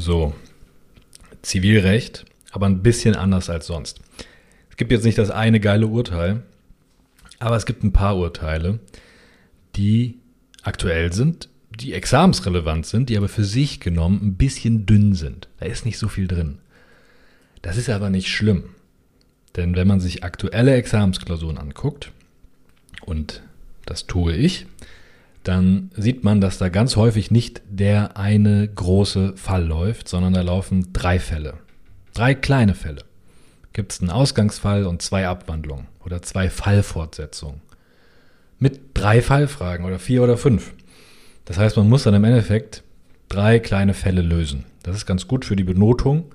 So, Zivilrecht, aber ein bisschen anders als sonst. Es gibt jetzt nicht das eine geile Urteil, aber es gibt ein paar Urteile, die aktuell sind, die examensrelevant sind, die aber für sich genommen ein bisschen dünn sind. Da ist nicht so viel drin. Das ist aber nicht schlimm. Denn wenn man sich aktuelle Examensklausuren anguckt, und das tue ich, dann sieht man, dass da ganz häufig nicht der eine große Fall läuft, sondern da laufen drei Fälle. Drei kleine Fälle. Gibt es einen Ausgangsfall und zwei Abwandlungen oder zwei Fallfortsetzungen. Mit drei Fallfragen oder vier oder fünf. Das heißt, man muss dann im Endeffekt drei kleine Fälle lösen. Das ist ganz gut für die Benotung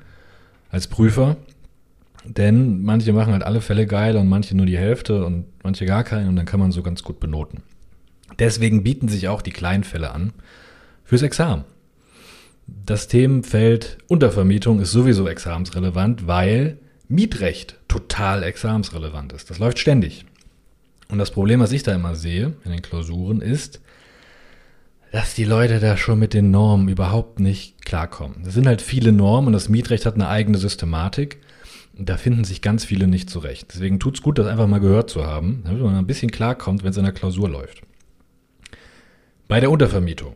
als Prüfer, denn manche machen halt alle Fälle geil und manche nur die Hälfte und manche gar keinen und dann kann man so ganz gut benoten. Deswegen bieten sich auch die Kleinfälle an fürs Examen. Das Themenfeld Untervermietung ist sowieso examensrelevant, weil Mietrecht total examensrelevant ist. Das läuft ständig. Und das Problem, was ich da immer sehe in den Klausuren, ist, dass die Leute da schon mit den Normen überhaupt nicht klarkommen. Es sind halt viele Normen und das Mietrecht hat eine eigene Systematik. Da finden sich ganz viele nicht zurecht. Deswegen tut es gut, das einfach mal gehört zu haben, damit man ein bisschen klarkommt, wenn es in der Klausur läuft. Bei der Untervermietung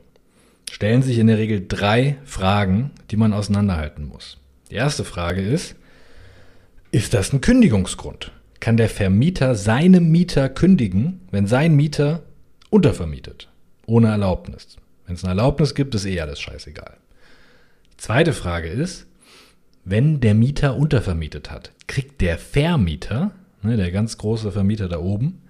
stellen sich in der Regel drei Fragen, die man auseinanderhalten muss. Die erste Frage ist, ist das ein Kündigungsgrund? Kann der Vermieter seinem Mieter kündigen, wenn sein Mieter untervermietet, ohne Erlaubnis? Wenn es eine Erlaubnis gibt, ist eh alles scheißegal. Die zweite Frage ist, wenn der Mieter untervermietet hat, kriegt der Vermieter, ne, der ganz große Vermieter da oben,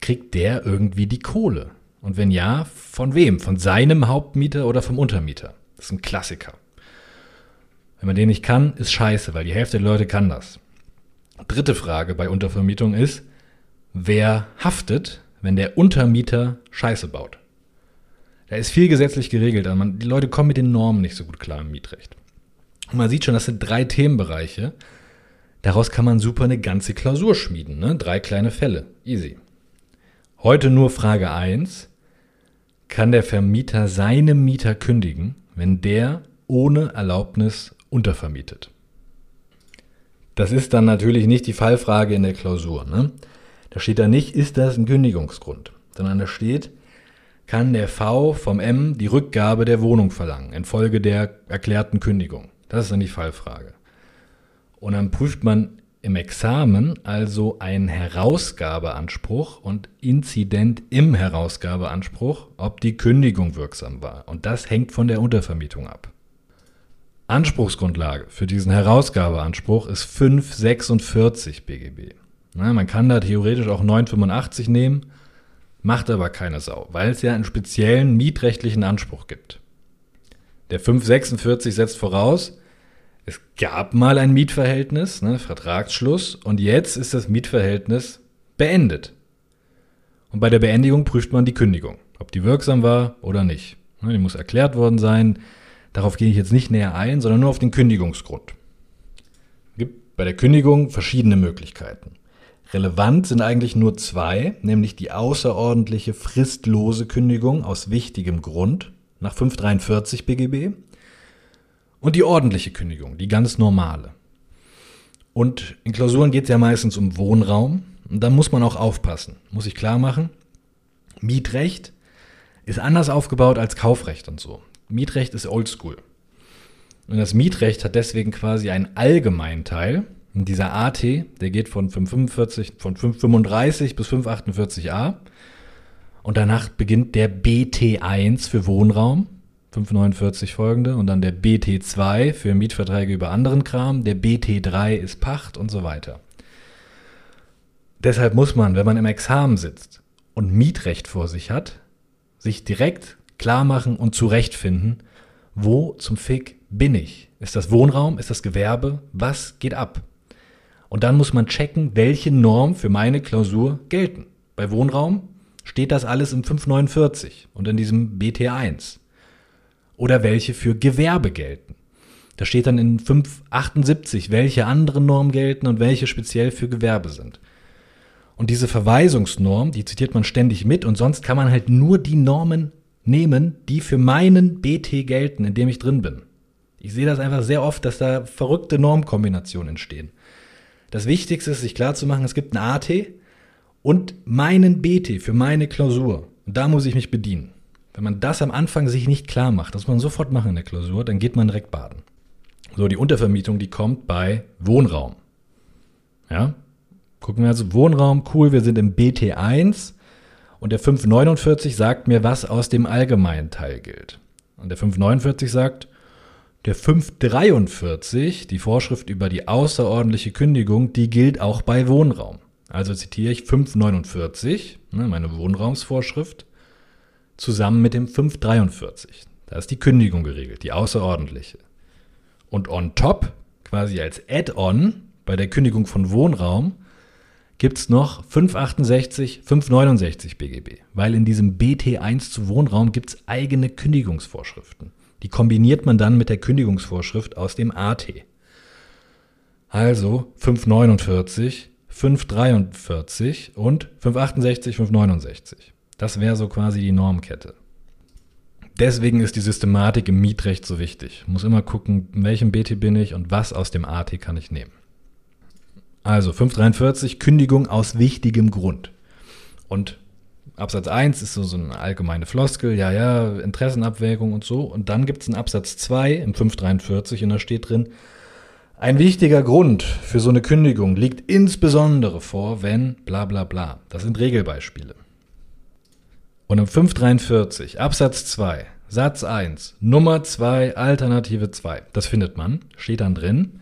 kriegt der irgendwie die Kohle? Und wenn ja, von wem? Von seinem Hauptmieter oder vom Untermieter? Das ist ein Klassiker. Wenn man den nicht kann, ist scheiße, weil die Hälfte der Leute kann das. Dritte Frage bei Untervermietung ist, wer haftet, wenn der Untermieter Scheiße baut? Da ist viel gesetzlich geregelt, aber man, die Leute kommen mit den Normen nicht so gut klar im Mietrecht. Und man sieht schon, das sind drei Themenbereiche. Daraus kann man super eine ganze Klausur schmieden. Ne? Drei kleine Fälle. Easy. Heute nur Frage 1 kann der Vermieter seinem Mieter kündigen, wenn der ohne Erlaubnis untervermietet. Das ist dann natürlich nicht die Fallfrage in der Klausur. Ne? Da steht da nicht, ist das ein Kündigungsgrund, sondern da steht, kann der V vom M die Rückgabe der Wohnung verlangen infolge der erklärten Kündigung. Das ist dann die Fallfrage. Und dann prüft man im Examen also ein Herausgabeanspruch und Inzident im Herausgabeanspruch, ob die Kündigung wirksam war. Und das hängt von der Untervermietung ab. Anspruchsgrundlage für diesen Herausgabeanspruch ist 546 BGB. Na, man kann da theoretisch auch 985 nehmen, macht aber keine Sau, weil es ja einen speziellen mietrechtlichen Anspruch gibt. Der 546 setzt voraus, es gab mal ein Mietverhältnis, ne, Vertragsschluss, und jetzt ist das Mietverhältnis beendet. Und bei der Beendigung prüft man die Kündigung, ob die wirksam war oder nicht. Ne, die muss erklärt worden sein. Darauf gehe ich jetzt nicht näher ein, sondern nur auf den Kündigungsgrund. Es gibt bei der Kündigung verschiedene Möglichkeiten. Relevant sind eigentlich nur zwei, nämlich die außerordentliche fristlose Kündigung aus wichtigem Grund nach 543 BGB und die ordentliche Kündigung, die ganz normale. Und in Klausuren geht es ja meistens um Wohnraum. Und da muss man auch aufpassen. Muss ich klar machen. Mietrecht ist anders aufgebaut als Kaufrecht und so. Mietrecht ist oldschool. Und das Mietrecht hat deswegen quasi einen allgemeinen Teil. Und dieser AT, der geht von 545, von 535 bis 548a. Und danach beginnt der BT1 für Wohnraum. 549 folgende und dann der BT2 für Mietverträge über anderen Kram, der BT3 ist Pacht und so weiter. Deshalb muss man, wenn man im Examen sitzt und Mietrecht vor sich hat, sich direkt klar machen und zurechtfinden, wo zum Fick bin ich? Ist das Wohnraum? Ist das Gewerbe? Was geht ab? Und dann muss man checken, welche Normen für meine Klausur gelten. Bei Wohnraum steht das alles im 549 und in diesem BT1 oder welche für Gewerbe gelten. Da steht dann in 578, welche anderen Normen gelten und welche speziell für Gewerbe sind. Und diese Verweisungsnorm, die zitiert man ständig mit und sonst kann man halt nur die Normen nehmen, die für meinen BT gelten, in dem ich drin bin. Ich sehe das einfach sehr oft, dass da verrückte Normkombinationen entstehen. Das Wichtigste ist, sich klarzumachen, es gibt ein AT und meinen BT für meine Klausur. Und da muss ich mich bedienen. Wenn man das am Anfang sich nicht klar macht, das muss man sofort machen in der Klausur, dann geht man direkt baden. So, die Untervermietung, die kommt bei Wohnraum. Ja, gucken wir also Wohnraum, cool, wir sind im BT1 und der 549 sagt mir, was aus dem allgemeinen Teil gilt. Und der 549 sagt, der 543, die Vorschrift über die außerordentliche Kündigung, die gilt auch bei Wohnraum. Also zitiere ich 549, ne, meine Wohnraumsvorschrift, zusammen mit dem 543. Da ist die Kündigung geregelt, die außerordentliche. Und on top, quasi als Add-on bei der Kündigung von Wohnraum, gibt es noch 568, 569 BGB, weil in diesem BT1 zu Wohnraum gibt es eigene Kündigungsvorschriften. Die kombiniert man dann mit der Kündigungsvorschrift aus dem AT. Also 549, 543 und 568, 569. Das wäre so quasi die Normkette. Deswegen ist die Systematik im Mietrecht so wichtig. Muss immer gucken, in welchem BT bin ich und was aus dem AT kann ich nehmen. Also 543, Kündigung aus wichtigem Grund. Und Absatz 1 ist so, so eine allgemeine Floskel, ja, ja, Interessenabwägung und so. Und dann gibt es einen Absatz 2 im 543 und da steht drin, ein wichtiger Grund für so eine Kündigung liegt insbesondere vor, wenn bla bla bla. Das sind Regelbeispiele. Und im 543 Absatz 2 Satz 1 Nummer 2 Alternative 2, das findet man, steht dann drin,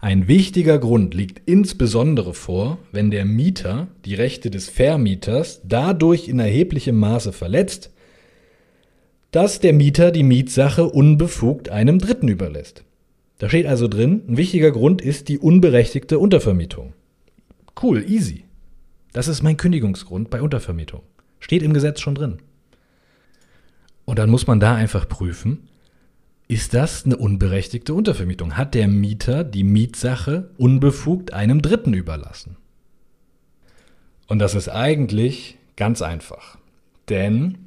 ein wichtiger Grund liegt insbesondere vor, wenn der Mieter die Rechte des Vermieters dadurch in erheblichem Maße verletzt, dass der Mieter die Mietsache unbefugt einem Dritten überlässt. Da steht also drin, ein wichtiger Grund ist die unberechtigte Untervermietung. Cool, easy. Das ist mein Kündigungsgrund bei Untervermietung. Steht im Gesetz schon drin. Und dann muss man da einfach prüfen, ist das eine unberechtigte Untervermietung? Hat der Mieter die Mietsache unbefugt einem Dritten überlassen? Und das ist eigentlich ganz einfach. Denn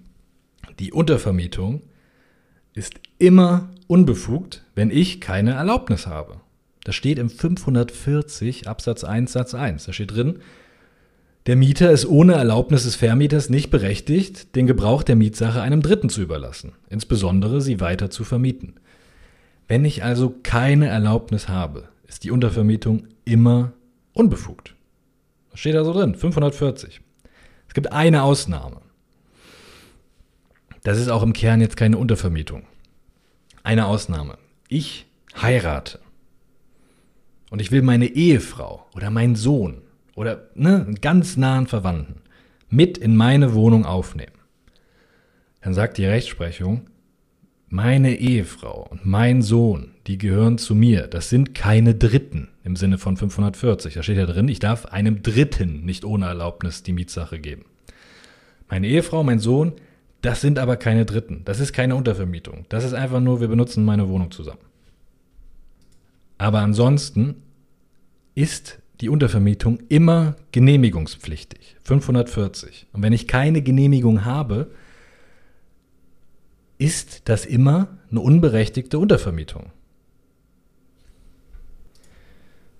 die Untervermietung ist immer unbefugt, wenn ich keine Erlaubnis habe. Das steht im 540 Absatz 1 Satz 1. Da steht drin, der Mieter ist ohne Erlaubnis des Vermieters nicht berechtigt, den Gebrauch der Mietsache einem Dritten zu überlassen, insbesondere sie weiter zu vermieten. Wenn ich also keine Erlaubnis habe, ist die Untervermietung immer unbefugt. Das steht da so drin, 540. Es gibt eine Ausnahme. Das ist auch im Kern jetzt keine Untervermietung. Eine Ausnahme. Ich heirate und ich will meine Ehefrau oder meinen Sohn oder ne, ganz nahen Verwandten mit in meine Wohnung aufnehmen, dann sagt die Rechtsprechung, meine Ehefrau und mein Sohn, die gehören zu mir. Das sind keine Dritten im Sinne von 540. Da steht ja drin, ich darf einem Dritten nicht ohne Erlaubnis die Mietsache geben. Meine Ehefrau, mein Sohn, das sind aber keine Dritten. Das ist keine Untervermietung. Das ist einfach nur, wir benutzen meine Wohnung zusammen. Aber ansonsten ist die Untervermietung immer genehmigungspflichtig. 540. Und wenn ich keine Genehmigung habe, ist das immer eine unberechtigte Untervermietung.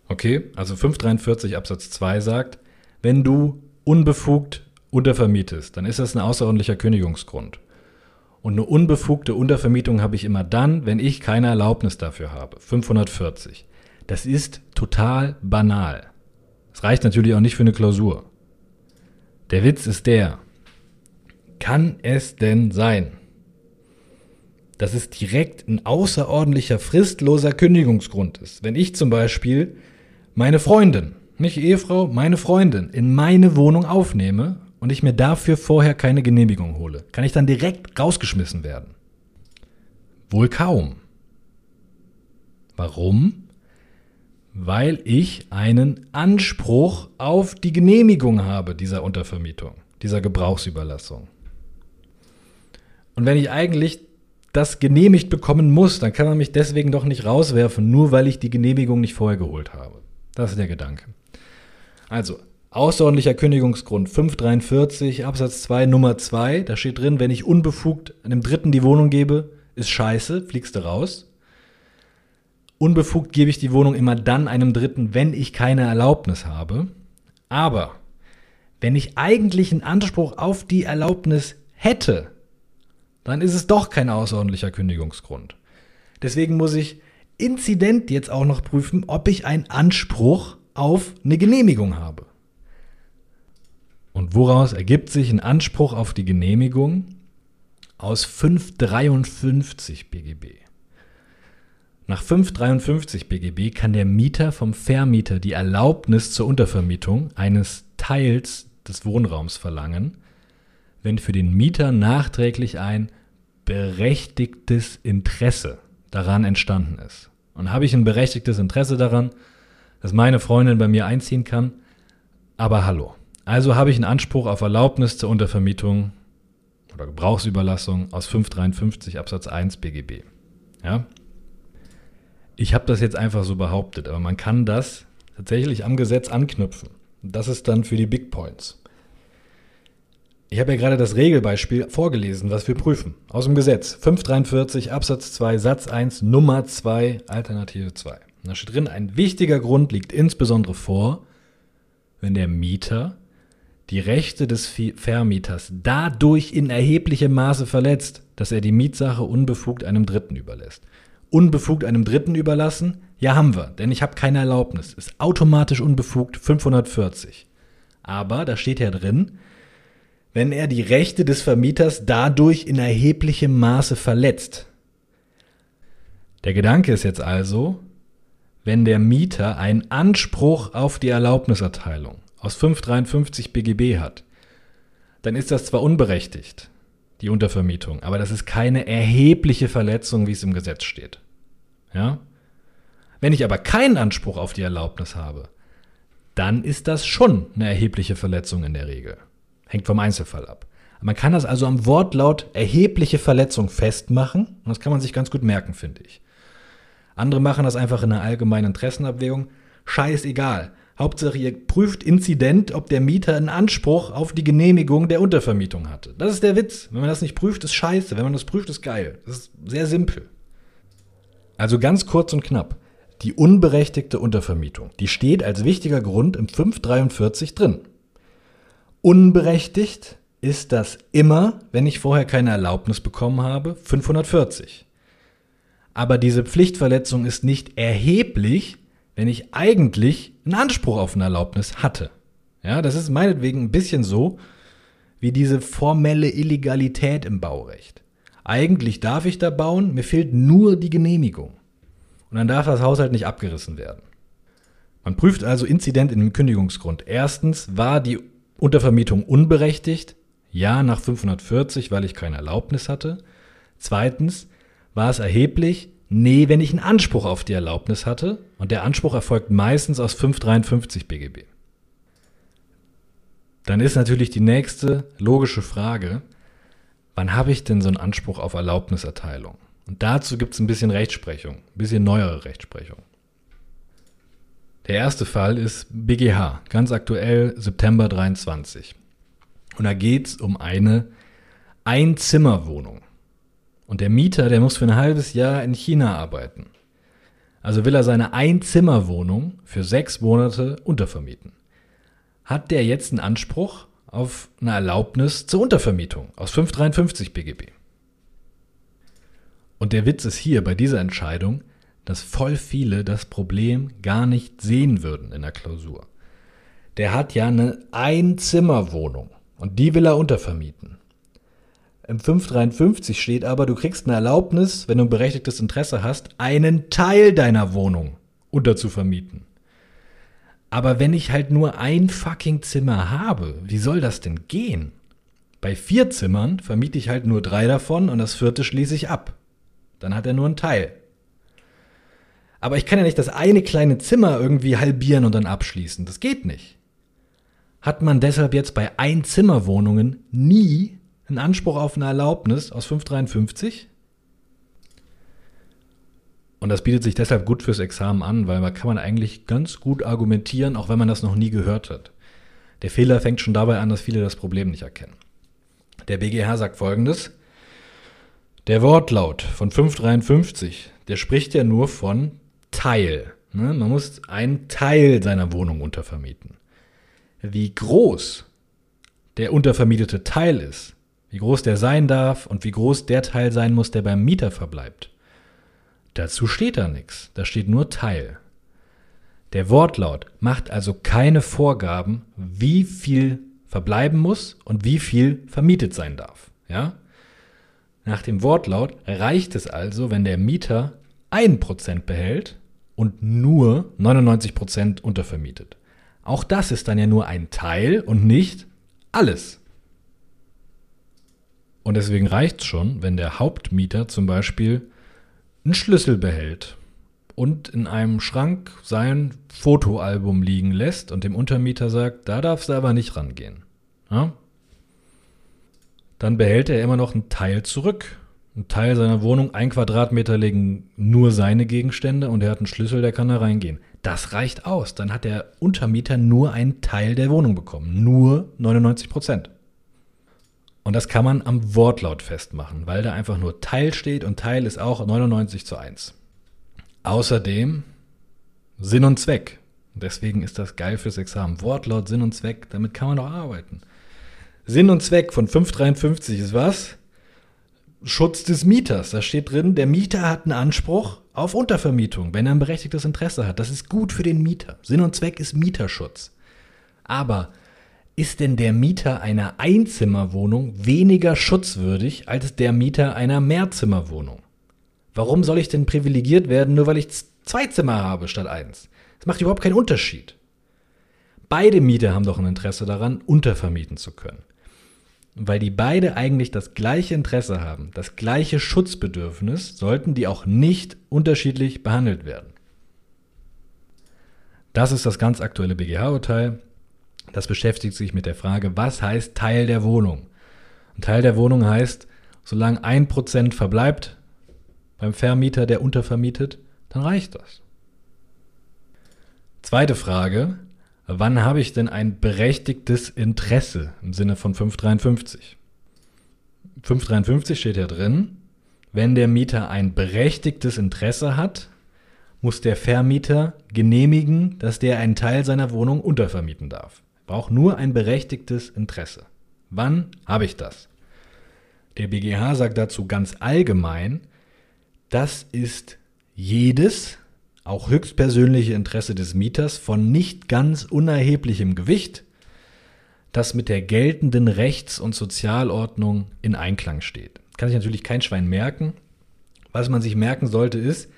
Okay, also 543 Absatz 2 sagt, wenn du unbefugt untervermietest, dann ist das ein außerordentlicher Kündigungsgrund. Und eine unbefugte Untervermietung habe ich immer dann, wenn ich keine Erlaubnis dafür habe. 540. Das ist total banal. Es reicht natürlich auch nicht für eine Klausur. Der Witz ist der, kann es denn sein, dass es direkt ein außerordentlicher fristloser Kündigungsgrund ist? Wenn ich zum Beispiel meine Freundin, nicht Ehefrau, meine Freundin in meine Wohnung aufnehme und ich mir dafür vorher keine Genehmigung hole, kann ich dann direkt rausgeschmissen werden? Wohl kaum. Warum? Weil ich einen Anspruch auf die Genehmigung habe dieser Untervermietung, dieser Gebrauchsüberlassung. Und wenn ich eigentlich das genehmigt bekommen muss, dann kann man mich deswegen doch nicht rauswerfen, nur weil ich die Genehmigung nicht vorher geholt habe. Das ist der Gedanke. Also, außerordentlicher Kündigungsgrund 543 Absatz 2 Nummer 2, da steht drin, wenn ich unbefugt einem Dritten die Wohnung gebe, ist scheiße, fliegst du raus. Unbefugt gebe ich die Wohnung immer dann einem Dritten, wenn ich keine Erlaubnis habe. Aber wenn ich eigentlich einen Anspruch auf die Erlaubnis hätte, dann ist es doch kein außerordentlicher Kündigungsgrund. Deswegen muss ich Inzident jetzt auch noch prüfen, ob ich einen Anspruch auf eine Genehmigung habe. Und woraus ergibt sich ein Anspruch auf die Genehmigung? Aus 553 BGB. Nach 553 BGB kann der Mieter vom Vermieter die Erlaubnis zur Untervermietung eines Teils des Wohnraums verlangen, wenn für den Mieter nachträglich ein berechtigtes Interesse daran entstanden ist. Und habe ich ein berechtigtes Interesse daran, dass meine Freundin bei mir einziehen kann? Aber hallo. Also habe ich einen Anspruch auf Erlaubnis zur Untervermietung oder Gebrauchsüberlassung aus 553 Absatz 1 BGB. Ja? Ich habe das jetzt einfach so behauptet, aber man kann das tatsächlich am Gesetz anknüpfen. Das ist dann für die Big Points. Ich habe ja gerade das Regelbeispiel vorgelesen, was wir prüfen. Aus dem Gesetz 543 Absatz 2 Satz 1 Nummer 2 Alternative 2. Da steht drin, ein wichtiger Grund liegt insbesondere vor, wenn der Mieter die Rechte des Vermieters dadurch in erheblichem Maße verletzt, dass er die Mietsache unbefugt einem Dritten überlässt unbefugt einem Dritten überlassen? Ja, haben wir, denn ich habe keine Erlaubnis. Ist automatisch unbefugt 540. Aber da steht ja drin, wenn er die Rechte des Vermieters dadurch in erheblichem Maße verletzt. Der Gedanke ist jetzt also, wenn der Mieter einen Anspruch auf die Erlaubniserteilung aus 553 BGB hat, dann ist das zwar unberechtigt, die Untervermietung, aber das ist keine erhebliche Verletzung, wie es im Gesetz steht. Ja? Wenn ich aber keinen Anspruch auf die Erlaubnis habe, dann ist das schon eine erhebliche Verletzung in der Regel. Hängt vom Einzelfall ab. Man kann das also am Wortlaut erhebliche Verletzung festmachen und das kann man sich ganz gut merken, finde ich. Andere machen das einfach in einer allgemeinen Interessenabwägung. Scheißegal. Hauptsache, ihr prüft Inzident, ob der Mieter einen Anspruch auf die Genehmigung der Untervermietung hatte. Das ist der Witz. Wenn man das nicht prüft, ist scheiße. Wenn man das prüft, ist geil. Das ist sehr simpel. Also ganz kurz und knapp. Die unberechtigte Untervermietung, die steht als wichtiger Grund im 543 drin. Unberechtigt ist das immer, wenn ich vorher keine Erlaubnis bekommen habe, 540. Aber diese Pflichtverletzung ist nicht erheblich, wenn ich eigentlich einen Anspruch auf eine Erlaubnis hatte. Ja, das ist meinetwegen ein bisschen so wie diese formelle Illegalität im Baurecht. Eigentlich darf ich da bauen, mir fehlt nur die Genehmigung. Und dann darf das Haus halt nicht abgerissen werden. Man prüft also Inzident in dem Kündigungsgrund. Erstens, war die Untervermietung unberechtigt? Ja, nach 540, weil ich keine Erlaubnis hatte. Zweitens, war es erheblich? Nee, wenn ich einen Anspruch auf die Erlaubnis hatte. Und der Anspruch erfolgt meistens aus 553 BGB. Dann ist natürlich die nächste logische Frage, wann habe ich denn so einen Anspruch auf Erlaubniserteilung? Und dazu gibt es ein bisschen Rechtsprechung, ein bisschen neuere Rechtsprechung. Der erste Fall ist BGH, ganz aktuell September 23. Und da geht es um eine Einzimmerwohnung. Und der Mieter, der muss für ein halbes Jahr in China arbeiten. Also will er seine Einzimmerwohnung für sechs Monate untervermieten. Hat der jetzt einen Anspruch auf eine Erlaubnis zur Untervermietung aus 553 BGB. Und der Witz ist hier bei dieser Entscheidung, dass voll viele das Problem gar nicht sehen würden in der Klausur. Der hat ja eine Einzimmerwohnung und die will er untervermieten. Im 553 steht aber, du kriegst eine Erlaubnis, wenn du ein berechtigtes Interesse hast, einen Teil deiner Wohnung unterzuvermieten. Aber wenn ich halt nur ein fucking Zimmer habe, wie soll das denn gehen? Bei vier Zimmern vermiete ich halt nur drei davon und das vierte schließe ich ab. Dann hat er nur einen Teil. Aber ich kann ja nicht das eine kleine Zimmer irgendwie halbieren und dann abschließen. Das geht nicht. Hat man deshalb jetzt bei Einzimmerwohnungen nie einen Anspruch auf eine Erlaubnis aus 553? Und das bietet sich deshalb gut fürs Examen an, weil man kann man eigentlich ganz gut argumentieren, auch wenn man das noch nie gehört hat. Der Fehler fängt schon dabei an, dass viele das Problem nicht erkennen. Der BGH sagt folgendes. Der Wortlaut von 553, der spricht ja nur von Teil. Ne? Man muss einen Teil seiner Wohnung untervermieten. Wie groß der untervermietete Teil ist, wie groß der sein darf und wie groß der Teil sein muss, der beim Mieter verbleibt. Dazu steht da nichts, da steht nur Teil. Der Wortlaut macht also keine Vorgaben, wie viel verbleiben muss und wie viel vermietet sein darf. Ja? Nach dem Wortlaut reicht es also, wenn der Mieter 1% behält und nur 99% untervermietet. Auch das ist dann ja nur ein Teil und nicht alles. Und deswegen reicht es schon, wenn der Hauptmieter zum Beispiel einen Schlüssel behält und in einem Schrank sein Fotoalbum liegen lässt und dem Untermieter sagt, da darfst du aber nicht rangehen. Ja? Dann behält er immer noch einen Teil zurück. Ein Teil seiner Wohnung, ein Quadratmeter legen nur seine Gegenstände und er hat einen Schlüssel, der kann da reingehen. Das reicht aus. Dann hat der Untermieter nur einen Teil der Wohnung bekommen. Nur 99 Prozent. Und das kann man am Wortlaut festmachen, weil da einfach nur Teil steht und Teil ist auch 99 zu 1. Außerdem Sinn und Zweck. Deswegen ist das geil fürs Examen. Wortlaut, Sinn und Zweck, damit kann man doch arbeiten. Sinn und Zweck von 553 ist was? Schutz des Mieters. Da steht drin, der Mieter hat einen Anspruch auf Untervermietung, wenn er ein berechtigtes Interesse hat. Das ist gut für den Mieter. Sinn und Zweck ist Mieterschutz. Aber ist denn der Mieter einer Einzimmerwohnung weniger schutzwürdig als der Mieter einer Mehrzimmerwohnung? Warum soll ich denn privilegiert werden, nur weil ich zwei Zimmer habe statt eins? Das macht überhaupt keinen Unterschied. Beide Mieter haben doch ein Interesse daran, untervermieten zu können. Weil die beide eigentlich das gleiche Interesse haben, das gleiche Schutzbedürfnis, sollten die auch nicht unterschiedlich behandelt werden. Das ist das ganz aktuelle BGH-Urteil. Das beschäftigt sich mit der Frage, was heißt Teil der Wohnung? Ein Teil der Wohnung heißt, solange ein Prozent verbleibt beim Vermieter, der untervermietet, dann reicht das. Zweite Frage, wann habe ich denn ein berechtigtes Interesse im Sinne von 553? 553 steht ja drin, wenn der Mieter ein berechtigtes Interesse hat, muss der Vermieter genehmigen, dass der einen Teil seiner Wohnung untervermieten darf. Braucht nur ein berechtigtes Interesse. Wann habe ich das? Der BGH sagt dazu ganz allgemein, das ist jedes, auch höchstpersönliche Interesse des Mieters von nicht ganz unerheblichem Gewicht, das mit der geltenden Rechts- und Sozialordnung in Einklang steht. Kann sich natürlich kein Schwein merken. Was man sich merken sollte ist,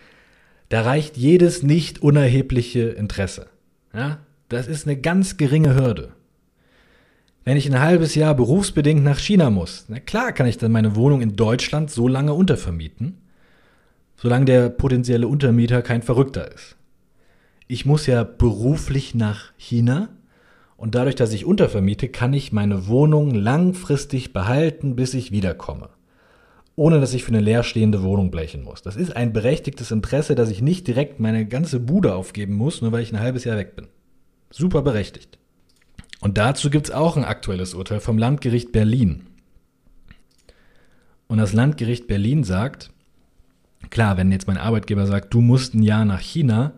da reicht jedes nicht unerhebliche Interesse. Ja? Das ist eine ganz geringe Hürde. Wenn ich ein halbes Jahr berufsbedingt nach China muss, na klar kann ich dann meine Wohnung in Deutschland so lange untervermieten, solange der potenzielle Untermieter kein Verrückter ist. Ich muss ja beruflich nach China und dadurch, dass ich untervermiete, kann ich meine Wohnung langfristig behalten, bis ich wiederkomme. Ohne dass ich für eine leerstehende Wohnung blechen muss. Das ist ein berechtigtes Interesse, dass ich nicht direkt meine ganze Bude aufgeben muss, nur weil ich ein halbes Jahr weg bin. Super berechtigt. Und dazu gibt es auch ein aktuelles Urteil vom Landgericht Berlin. Und das Landgericht Berlin sagt, klar, wenn jetzt mein Arbeitgeber sagt, du musst ein Jahr nach China,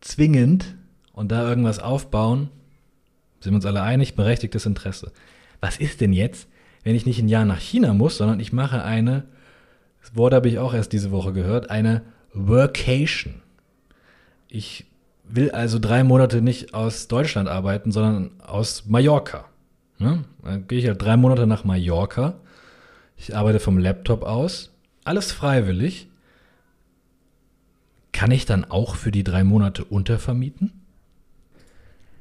zwingend und da irgendwas aufbauen, sind wir uns alle einig, berechtigtes Interesse. Was ist denn jetzt, wenn ich nicht ein Jahr nach China muss, sondern ich mache eine, das Wort habe ich auch erst diese Woche gehört, eine Workation. Ich will also drei Monate nicht aus Deutschland arbeiten, sondern aus Mallorca. Ne? Dann gehe ich halt drei Monate nach Mallorca. Ich arbeite vom Laptop aus. Alles freiwillig. Kann ich dann auch für die drei Monate untervermieten?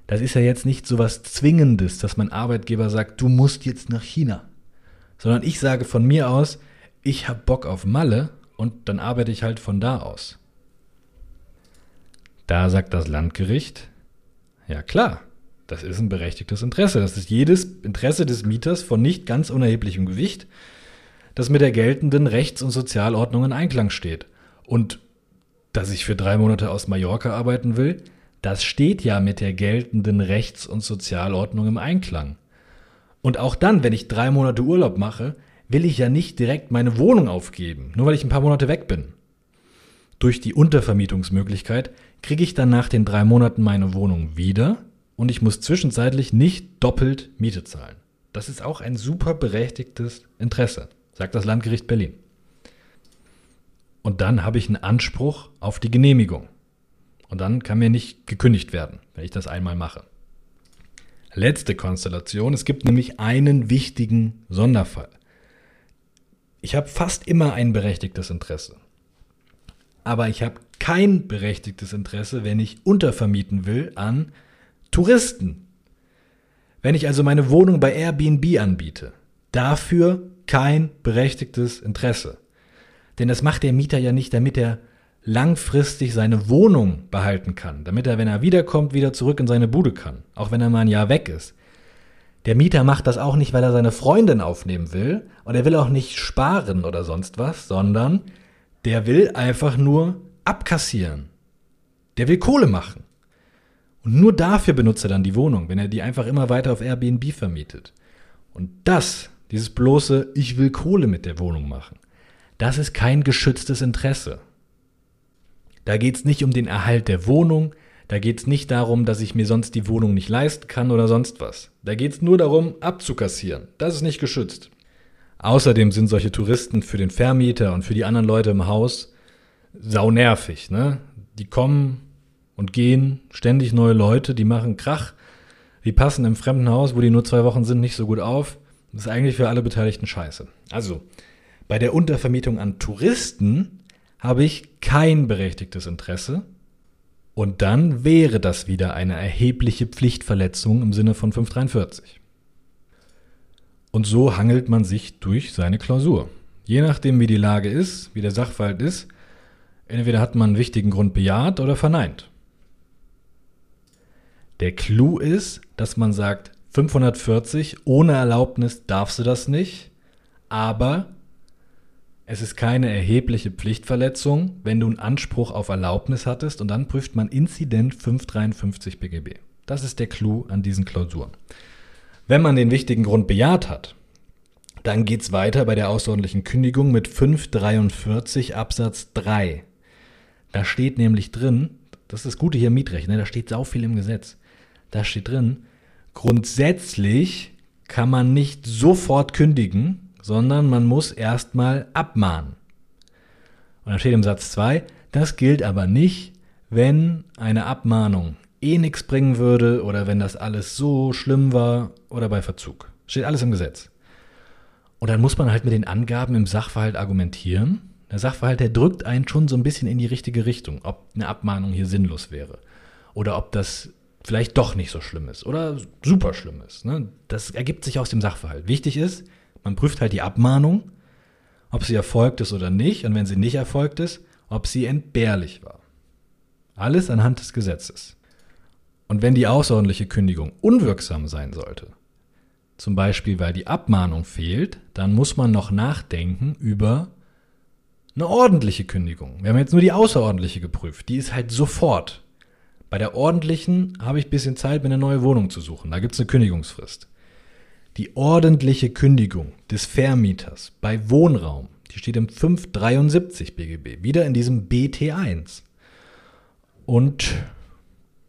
Das ist ja jetzt nicht so was Zwingendes, dass mein Arbeitgeber sagt, du musst jetzt nach China. Sondern ich sage von mir aus, ich habe Bock auf Malle und dann arbeite ich halt von da aus. Da sagt das Landgericht, ja klar, das ist ein berechtigtes Interesse. Das ist jedes Interesse des Mieters von nicht ganz unerheblichem Gewicht, das mit der geltenden Rechts- und Sozialordnung in Einklang steht. Und dass ich für drei Monate aus Mallorca arbeiten will, das steht ja mit der geltenden Rechts- und Sozialordnung im Einklang. Und auch dann, wenn ich drei Monate Urlaub mache, will ich ja nicht direkt meine Wohnung aufgeben, nur weil ich ein paar Monate weg bin. Durch die Untervermietungsmöglichkeit kriege ich dann nach den drei Monaten meine Wohnung wieder und ich muss zwischenzeitlich nicht doppelt Miete zahlen. Das ist auch ein super berechtigtes Interesse, sagt das Landgericht Berlin. Und dann habe ich einen Anspruch auf die Genehmigung. Und dann kann mir nicht gekündigt werden, wenn ich das einmal mache. Letzte Konstellation. Es gibt nämlich einen wichtigen Sonderfall. Ich habe fast immer ein berechtigtes Interesse. Aber ich habe kein berechtigtes Interesse, wenn ich untervermieten will an Touristen. Wenn ich also meine Wohnung bei Airbnb anbiete, dafür kein berechtigtes Interesse. Denn das macht der Mieter ja nicht, damit er langfristig seine Wohnung behalten kann, damit er, wenn er wiederkommt, wieder zurück in seine Bude kann, auch wenn er mal ein Jahr weg ist. Der Mieter macht das auch nicht, weil er seine Freundin aufnehmen will und er will auch nicht sparen oder sonst was, sondern der will einfach nur abkassieren. Der will Kohle machen. Und nur dafür benutzt er dann die Wohnung, wenn er die einfach immer weiter auf Airbnb vermietet. Und das, dieses bloße, ich will Kohle mit der Wohnung machen, das ist kein geschütztes Interesse. Da geht es nicht um den Erhalt der Wohnung, da geht es nicht darum, dass ich mir sonst die Wohnung nicht leisten kann oder sonst was. Da geht es nur darum, abzukassieren. Das ist nicht geschützt. Außerdem sind solche Touristen für den Vermieter und für die anderen Leute im Haus sau nervig. Ne? Die kommen und gehen, ständig neue Leute, die machen Krach, die passen im fremden Haus, wo die nur zwei Wochen sind, nicht so gut auf. Das ist eigentlich für alle Beteiligten scheiße. Also, bei der Untervermietung an Touristen habe ich kein berechtigtes Interesse. Und dann wäre das wieder eine erhebliche Pflichtverletzung im Sinne von 543. Und so hangelt man sich durch seine Klausur. Je nachdem, wie die Lage ist, wie der Sachverhalt ist, entweder hat man einen wichtigen Grund bejaht oder verneint. Der Clou ist, dass man sagt, 540, ohne Erlaubnis darfst du das nicht, aber es ist keine erhebliche Pflichtverletzung, wenn du einen Anspruch auf Erlaubnis hattest und dann prüft man Inzident 553 BGB. Das ist der Clou an diesen Klausuren. Wenn man den wichtigen Grund bejaht hat, dann geht es weiter bei der außerordentlichen Kündigung mit 543 Absatz 3. Da steht nämlich drin, das ist das Gute hier im Mietrecht, ne, da steht sau viel im Gesetz. Da steht drin, grundsätzlich kann man nicht sofort kündigen, sondern man muss erstmal abmahnen. Und dann steht im Satz 2, das gilt aber nicht, wenn eine Abmahnung eh nichts bringen würde oder wenn das alles so schlimm war oder bei Verzug. Steht alles im Gesetz. Und dann muss man halt mit den Angaben im Sachverhalt argumentieren. Der Sachverhalt, der drückt einen schon so ein bisschen in die richtige Richtung, ob eine Abmahnung hier sinnlos wäre. Oder ob das vielleicht doch nicht so schlimm ist oder super schlimm ist. Ne? Das ergibt sich aus dem Sachverhalt. Wichtig ist, man prüft halt die Abmahnung, ob sie erfolgt ist oder nicht, und wenn sie nicht erfolgt ist, ob sie entbehrlich war. Alles anhand des Gesetzes. Und wenn die außerordentliche Kündigung unwirksam sein sollte, zum Beispiel weil die Abmahnung fehlt, dann muss man noch nachdenken über eine ordentliche Kündigung. Wir haben jetzt nur die außerordentliche geprüft. Die ist halt sofort. Bei der ordentlichen habe ich ein bisschen Zeit, mir eine neue Wohnung zu suchen. Da gibt es eine Kündigungsfrist. Die ordentliche Kündigung des Vermieters bei Wohnraum, die steht im 573 BGB, wieder in diesem BT1. Und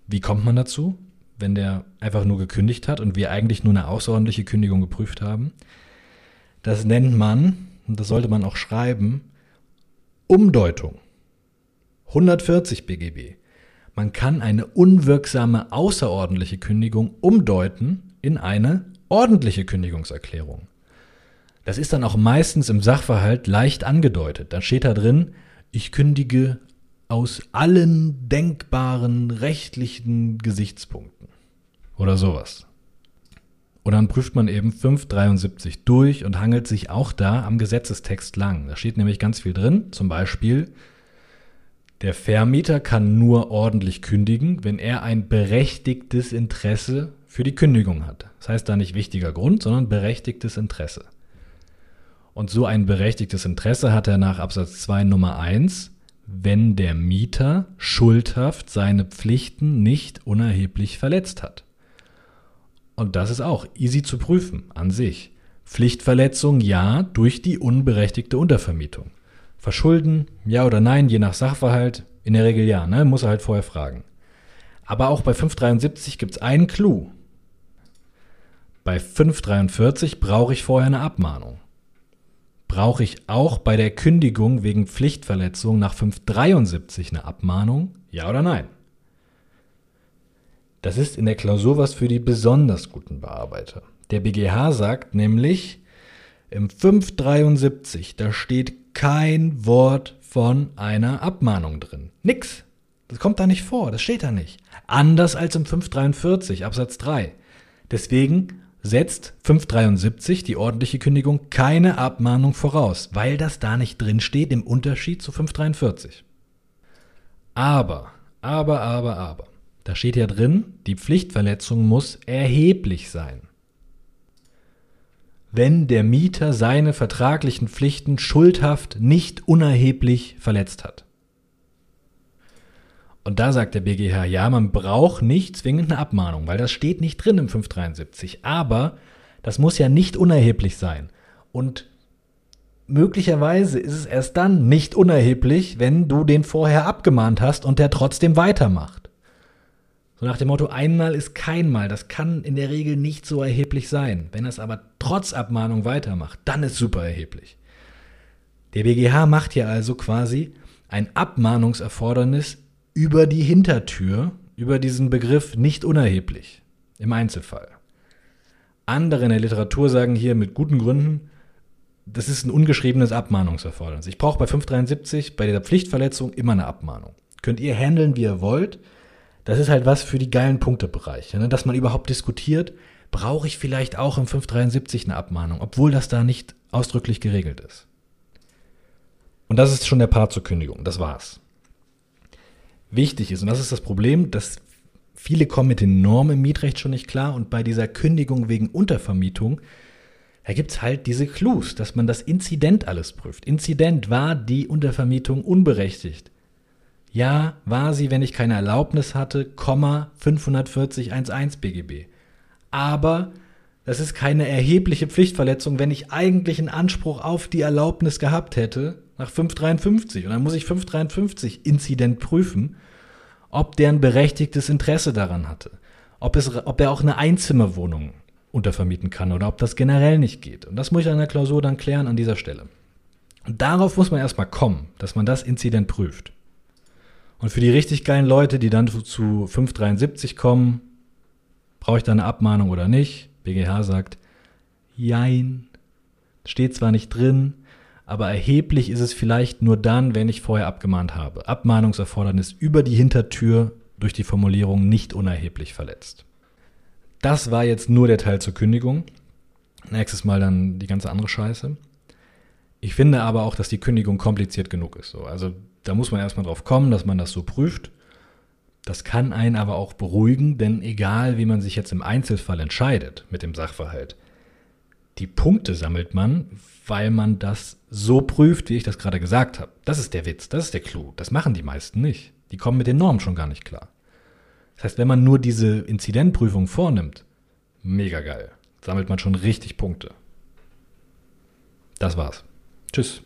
wie kommt man dazu, wenn der einfach nur gekündigt hat und wir eigentlich nur eine außerordentliche Kündigung geprüft haben? Das nennt man, und das sollte man auch schreiben, Umdeutung. 140 BGB. Man kann eine unwirksame außerordentliche Kündigung umdeuten in eine ordentliche Kündigungserklärung. Das ist dann auch meistens im Sachverhalt leicht angedeutet. Dann steht da drin, ich kündige aus allen denkbaren rechtlichen Gesichtspunkten. Oder sowas. Und dann prüft man eben 573 durch und hangelt sich auch da am Gesetzestext lang. Da steht nämlich ganz viel drin. Zum Beispiel, der Vermieter kann nur ordentlich kündigen, wenn er ein berechtigtes Interesse für die Kündigung hat. Das heißt da nicht wichtiger Grund, sondern berechtigtes Interesse. Und so ein berechtigtes Interesse hat er nach Absatz 2 Nummer 1, wenn der Mieter schuldhaft seine Pflichten nicht unerheblich verletzt hat. Und das ist auch easy zu prüfen an sich. Pflichtverletzung ja durch die unberechtigte Untervermietung. Verschulden, ja oder nein, je nach Sachverhalt. In der Regel ja, ne? Muss er halt vorher fragen. Aber auch bei 573 gibt es einen Clou. Bei 543 brauche ich vorher eine Abmahnung. Brauche ich auch bei der Kündigung wegen Pflichtverletzung nach 573 eine Abmahnung? Ja oder nein? Das ist in der Klausur was für die besonders guten Bearbeiter. Der BGH sagt nämlich, im 573, da steht kein Wort von einer Abmahnung drin. Nix. Das kommt da nicht vor, das steht da nicht. Anders als im 543 Absatz 3. Deswegen setzt 573 die ordentliche Kündigung keine Abmahnung voraus, weil das da nicht drin steht im Unterschied zu 543. Aber, aber, aber, aber, da steht ja drin, die Pflichtverletzung muss erheblich sein. Wenn der Mieter seine vertraglichen Pflichten schuldhaft nicht unerheblich verletzt hat. Und da sagt der BGH, ja, man braucht nicht zwingend eine Abmahnung, weil das steht nicht drin im 573. Aber das muss ja nicht unerheblich sein. Und möglicherweise ist es erst dann nicht unerheblich, wenn du den vorher abgemahnt hast und der trotzdem weitermacht. So nach dem Motto, einmal ist kein Mal. Das kann in der Regel nicht so erheblich sein. Wenn es aber trotz Abmahnung weitermacht, dann ist super erheblich. Der BGH macht hier also quasi ein Abmahnungserfordernis über die Hintertür, über diesen Begriff nicht unerheblich im Einzelfall. Andere in der Literatur sagen hier mit guten Gründen, das ist ein ungeschriebenes Abmahnungserfordernis. Ich brauche bei 573 bei dieser Pflichtverletzung immer eine Abmahnung. Könnt ihr handeln, wie ihr wollt. Das ist halt was für die geilen Punktebereiche, ne? dass man überhaupt diskutiert, brauche ich vielleicht auch im 573 eine Abmahnung, obwohl das da nicht ausdrücklich geregelt ist. Und das ist schon der Part zur Kündigung. Das war's wichtig ist. Und das ist das Problem, dass viele kommen mit den Normen im Mietrecht schon nicht klar und bei dieser Kündigung wegen Untervermietung, da gibt es halt diese Clues, dass man das Inzident alles prüft. Inzident war die Untervermietung unberechtigt. Ja, war sie, wenn ich keine Erlaubnis hatte, Komma 540.11 BGB. Aber das ist keine erhebliche Pflichtverletzung, wenn ich eigentlich einen Anspruch auf die Erlaubnis gehabt hätte nach 553. Und dann muss ich 553 Inzident prüfen, ob der ein berechtigtes Interesse daran hatte. Ob, es, ob er auch eine Einzimmerwohnung untervermieten kann oder ob das generell nicht geht. Und das muss ich an der Klausur dann klären an dieser Stelle. Und darauf muss man erstmal kommen, dass man das Inzident prüft. Und für die richtig geilen Leute, die dann zu 573 kommen, brauche ich da eine Abmahnung oder nicht? BGH sagt, jein, steht zwar nicht drin, aber erheblich ist es vielleicht nur dann, wenn ich vorher abgemahnt habe. Abmahnungserfordernis über die Hintertür durch die Formulierung nicht unerheblich verletzt. Das war jetzt nur der Teil zur Kündigung. Nächstes Mal dann die ganze andere Scheiße. Ich finde aber auch, dass die Kündigung kompliziert genug ist. Also da muss man erstmal drauf kommen, dass man das so prüft. Das kann einen aber auch beruhigen, denn egal wie man sich jetzt im Einzelfall entscheidet mit dem Sachverhalt, die Punkte sammelt man, weil man das so prüft, wie ich das gerade gesagt habe. Das ist der Witz, das ist der Clou. Das machen die meisten nicht. Die kommen mit den Normen schon gar nicht klar. Das heißt, wenn man nur diese Inzidentprüfung vornimmt, mega geil. Sammelt man schon richtig Punkte. Das war's. Tschüss.